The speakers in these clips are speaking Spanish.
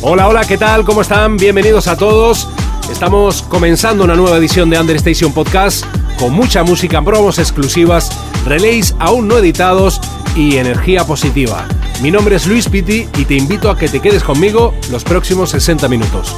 Hola, hola, ¿qué tal? ¿Cómo están? Bienvenidos a todos. Estamos comenzando una nueva edición de Understation Podcast con mucha música, promos exclusivas, relays aún no editados y energía positiva. Mi nombre es Luis Pitti y te invito a que te quedes conmigo los próximos 60 minutos.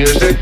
music.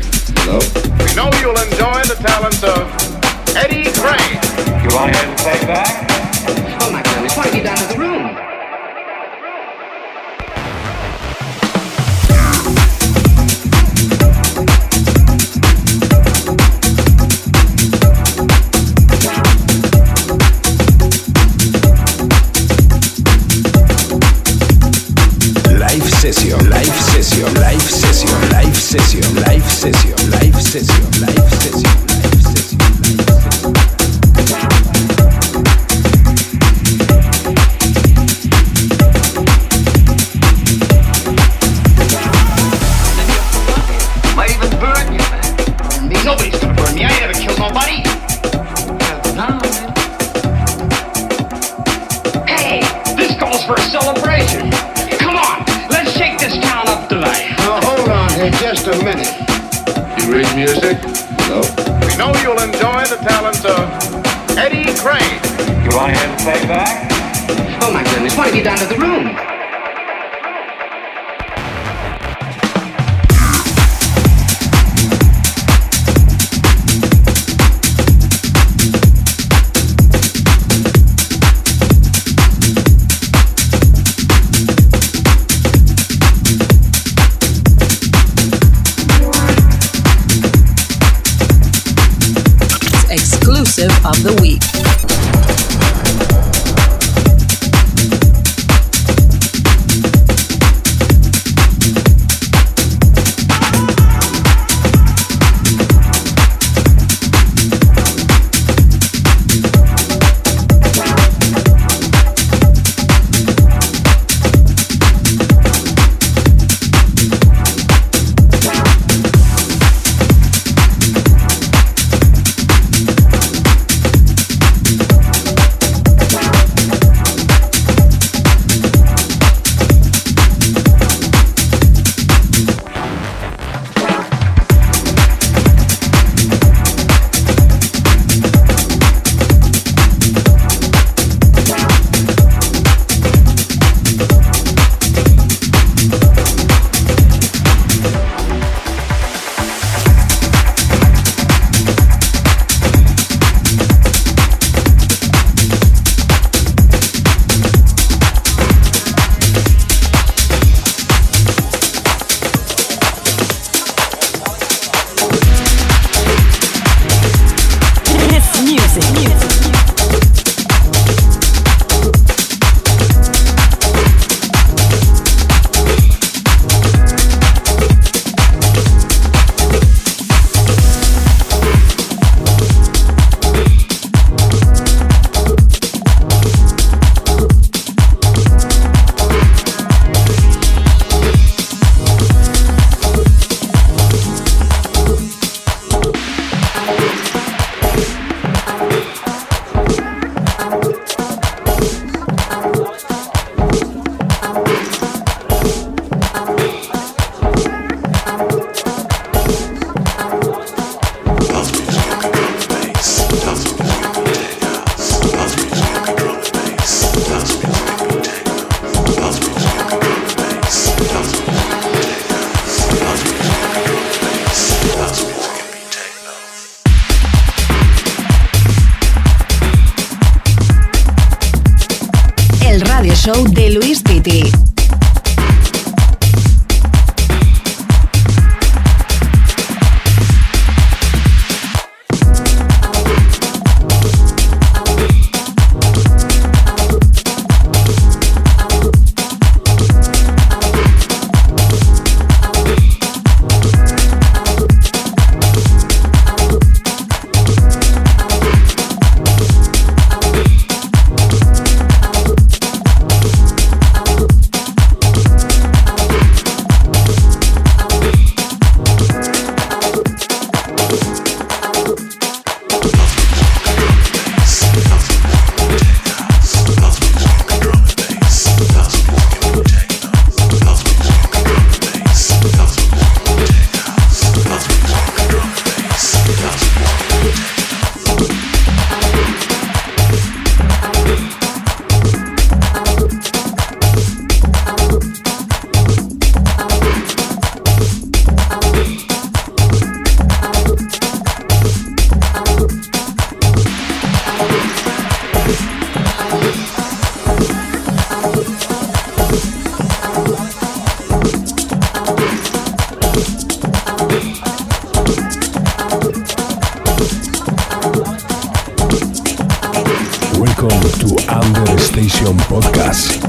to Station Podcast.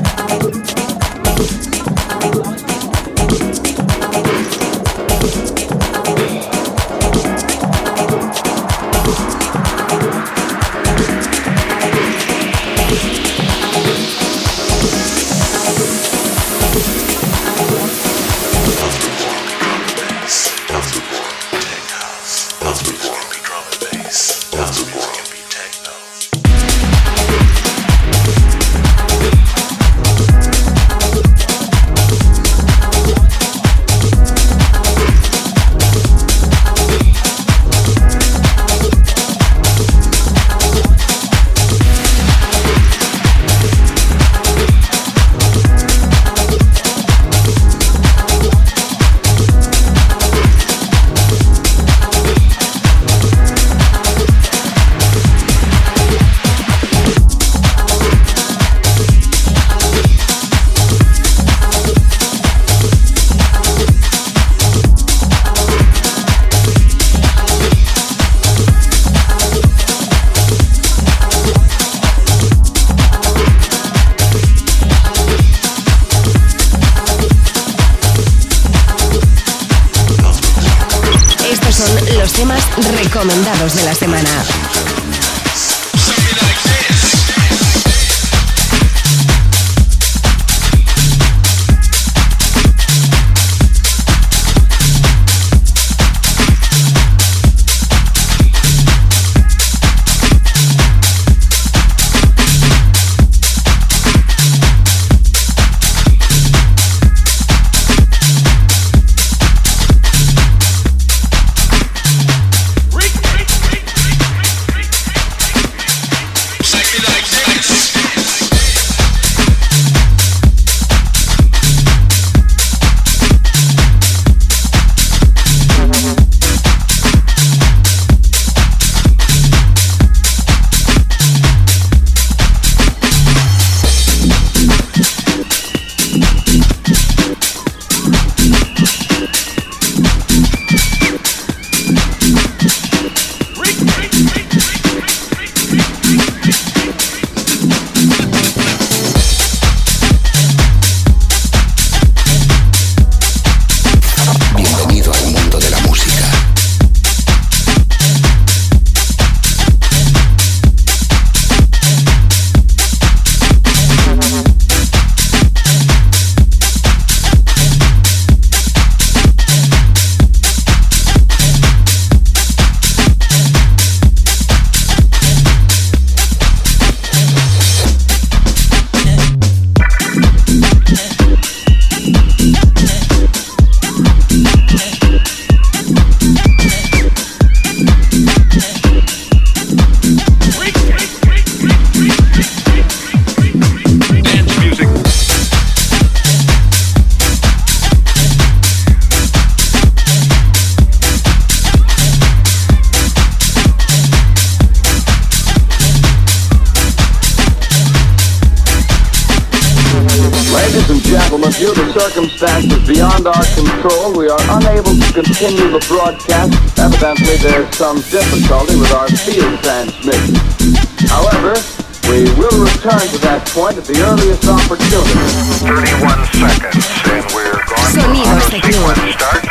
Some difficulty with our field transmission. However, we will return to that point at the earliest opportunity. 31 seconds, and we're going Sonidos to de sequence start.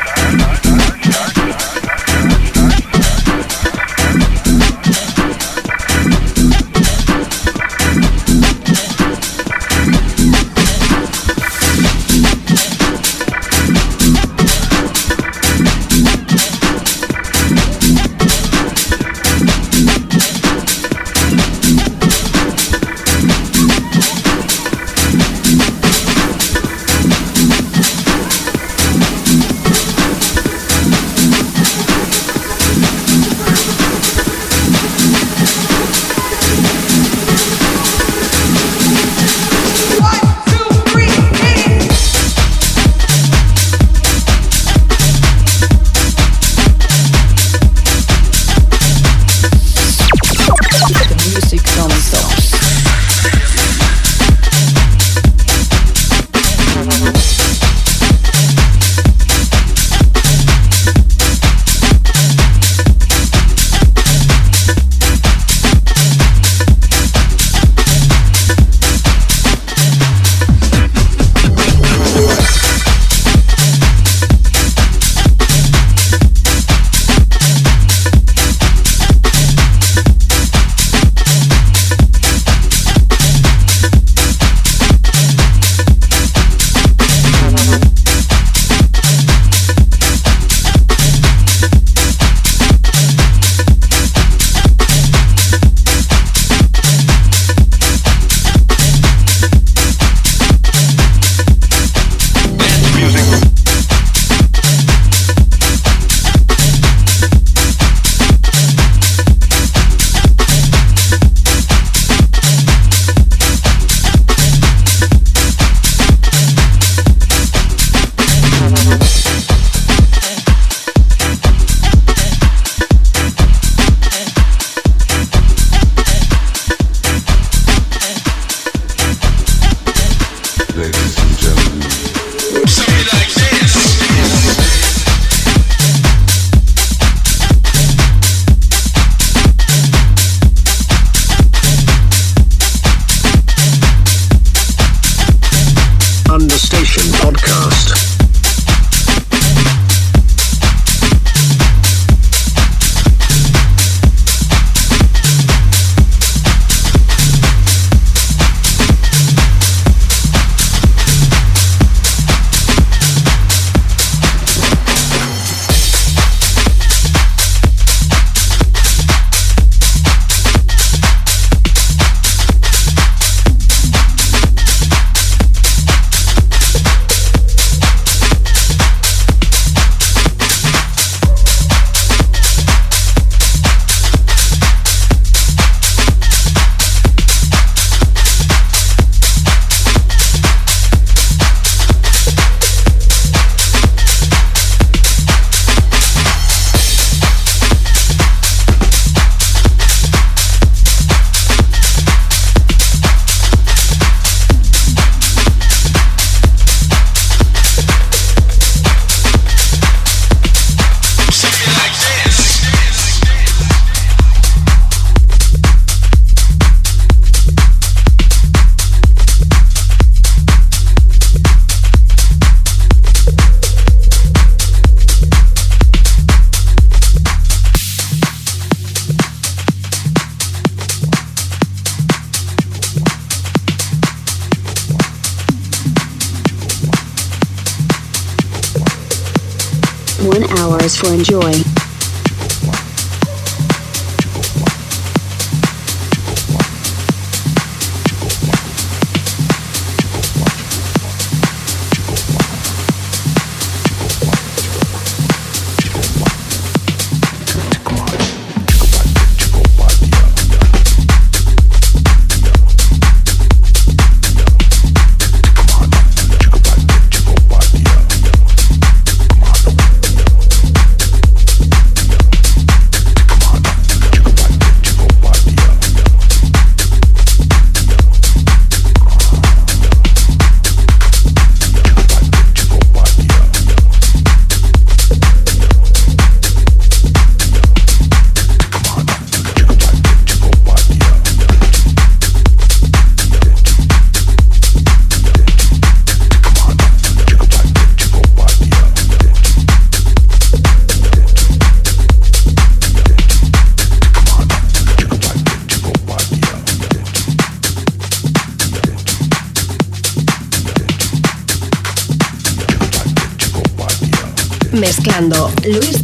For enjoy. Mezclando Luis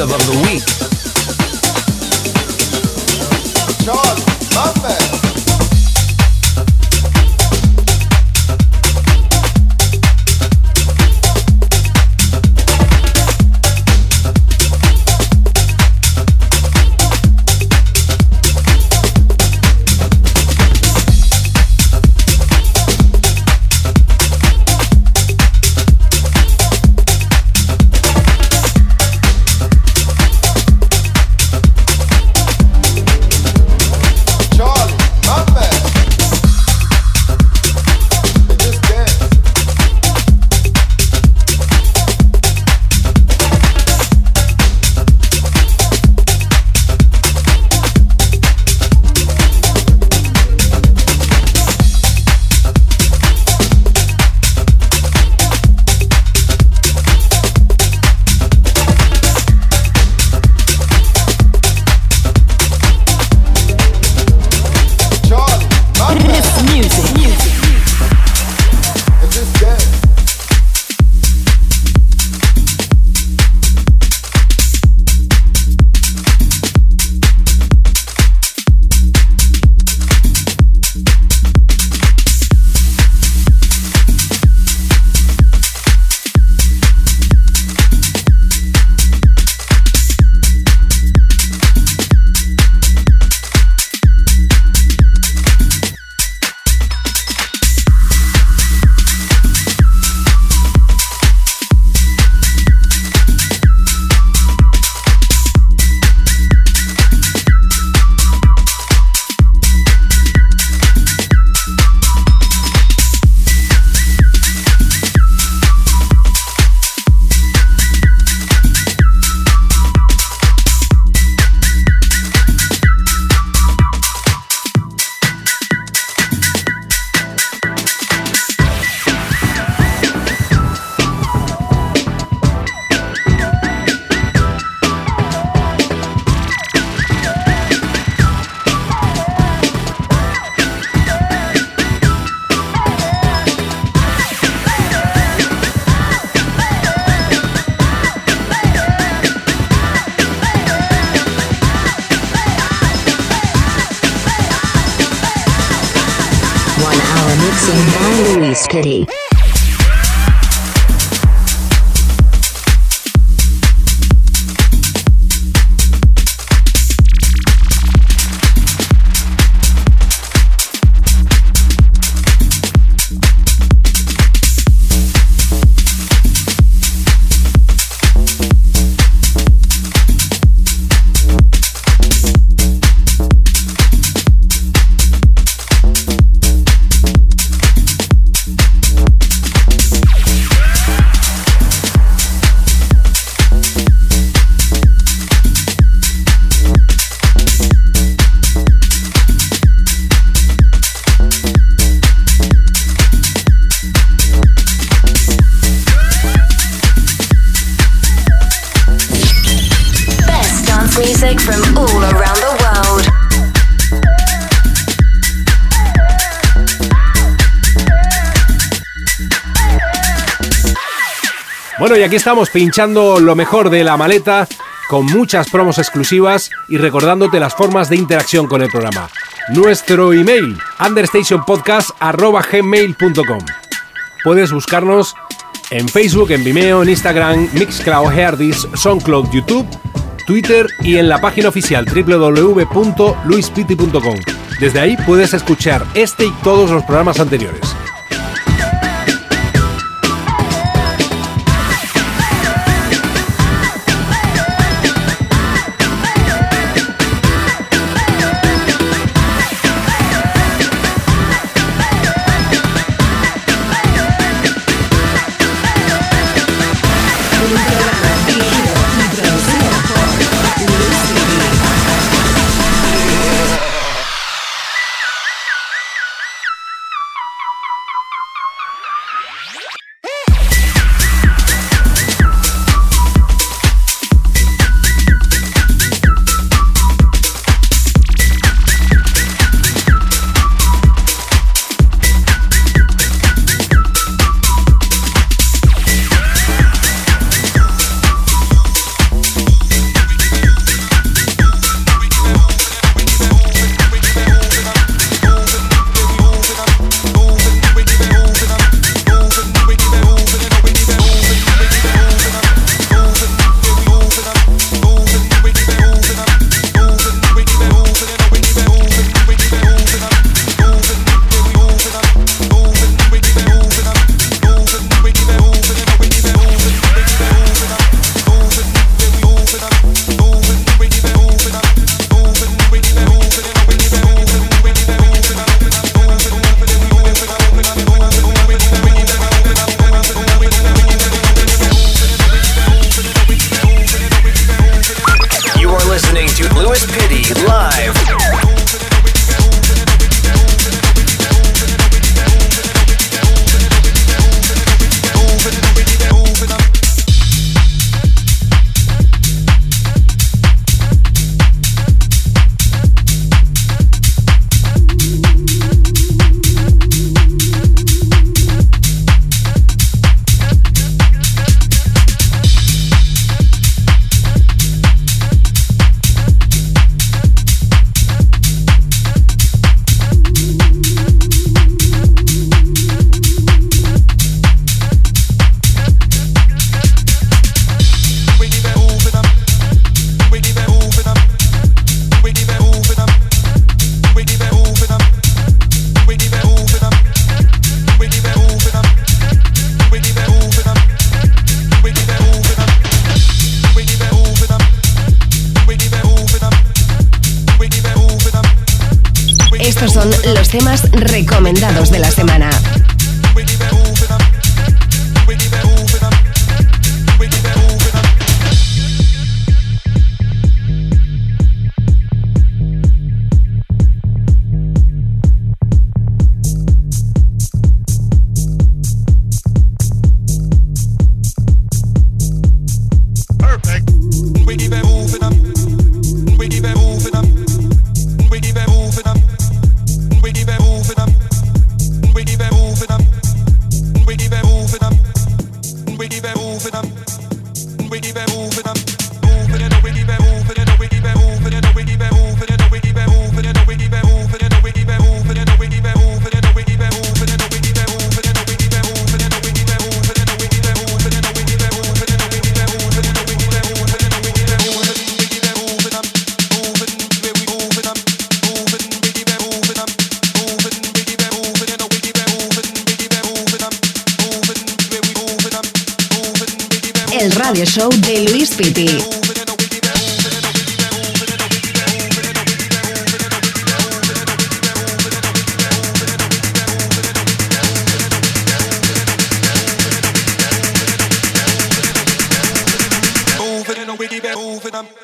above the Pity. Aquí estamos pinchando lo mejor de la maleta con muchas promos exclusivas y recordándote las formas de interacción con el programa. Nuestro email, understationpodcast.gmail.com Puedes buscarnos en Facebook, en Vimeo, en Instagram, Mixcloud, Herdis, SoundCloud, YouTube, Twitter y en la página oficial www.luispiti.com. Desde ahí puedes escuchar este y todos los programas anteriores. Recomendados de I'm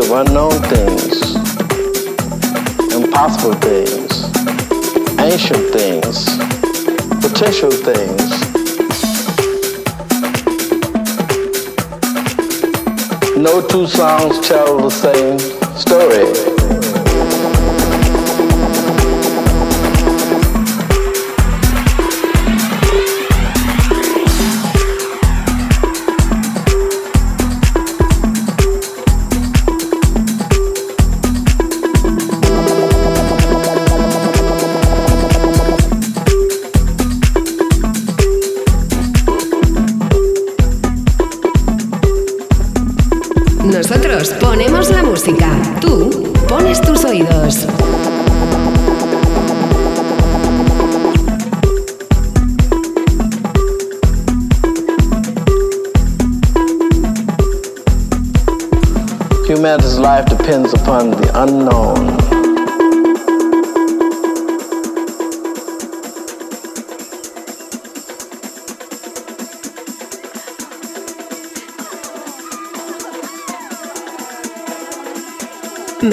of unknown things, impossible things, ancient things, potential things. No two songs tell the same story.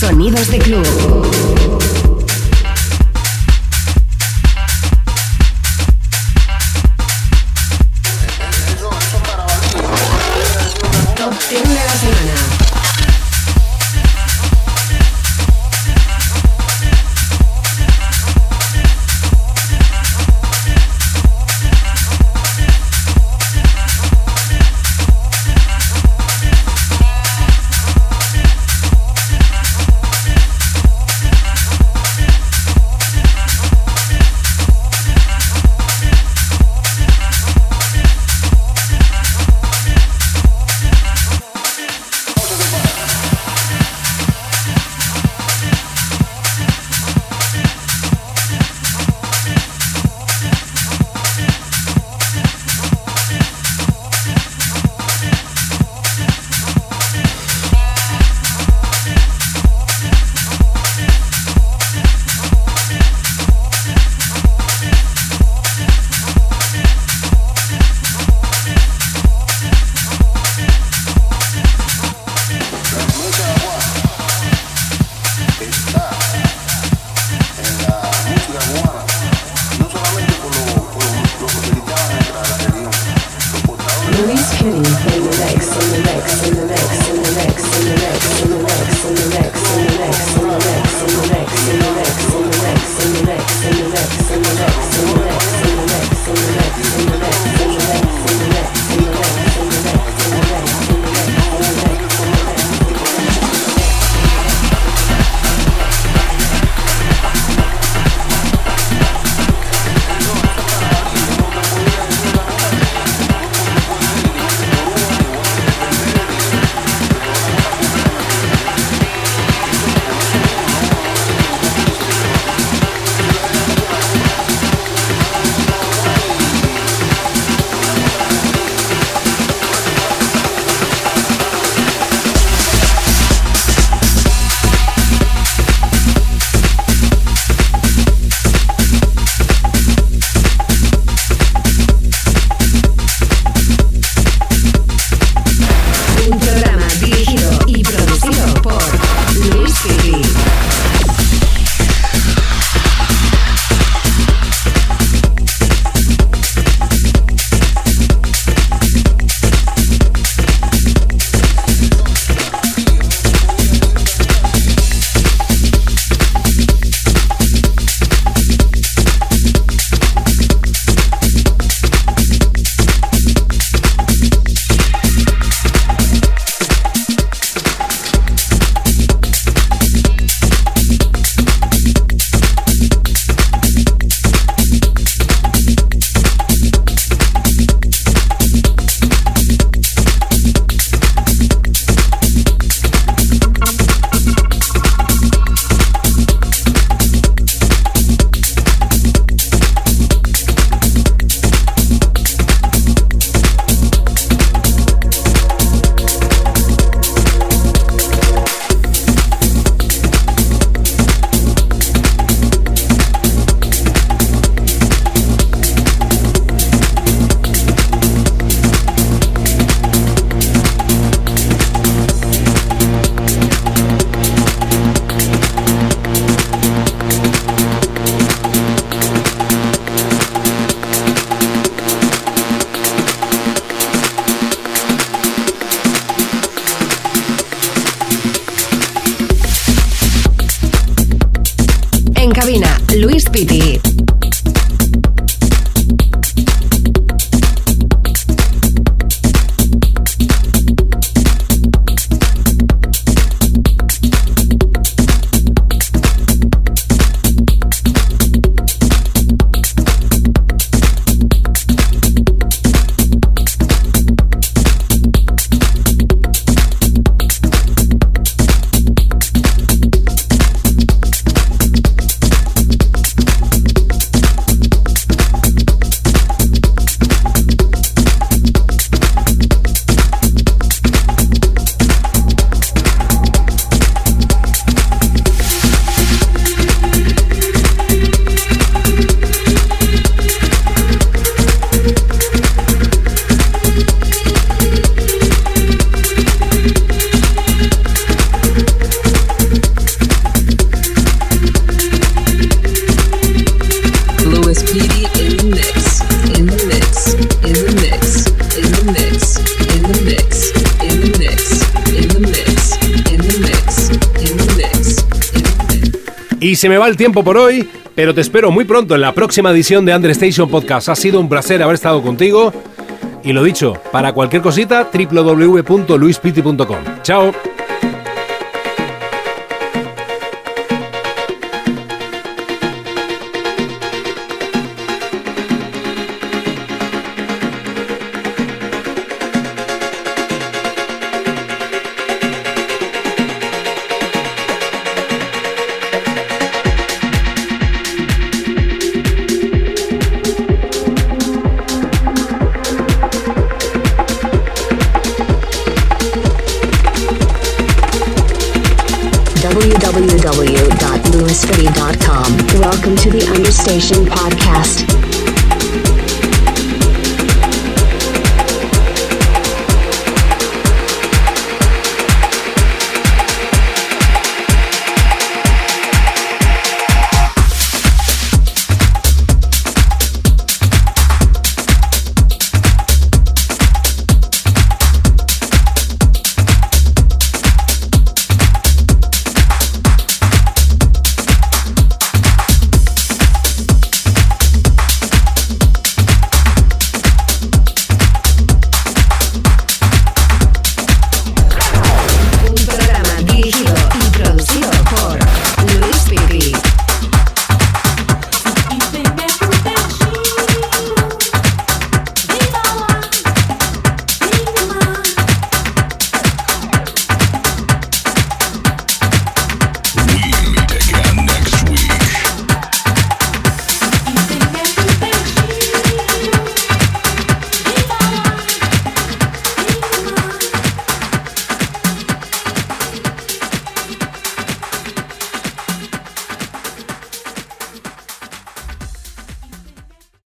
Sonidos de club. Se me va el tiempo por hoy, pero te espero muy pronto en la próxima edición de Understation Podcast. Ha sido un placer haber estado contigo. Y lo dicho, para cualquier cosita, www.luispiti.com. Chao.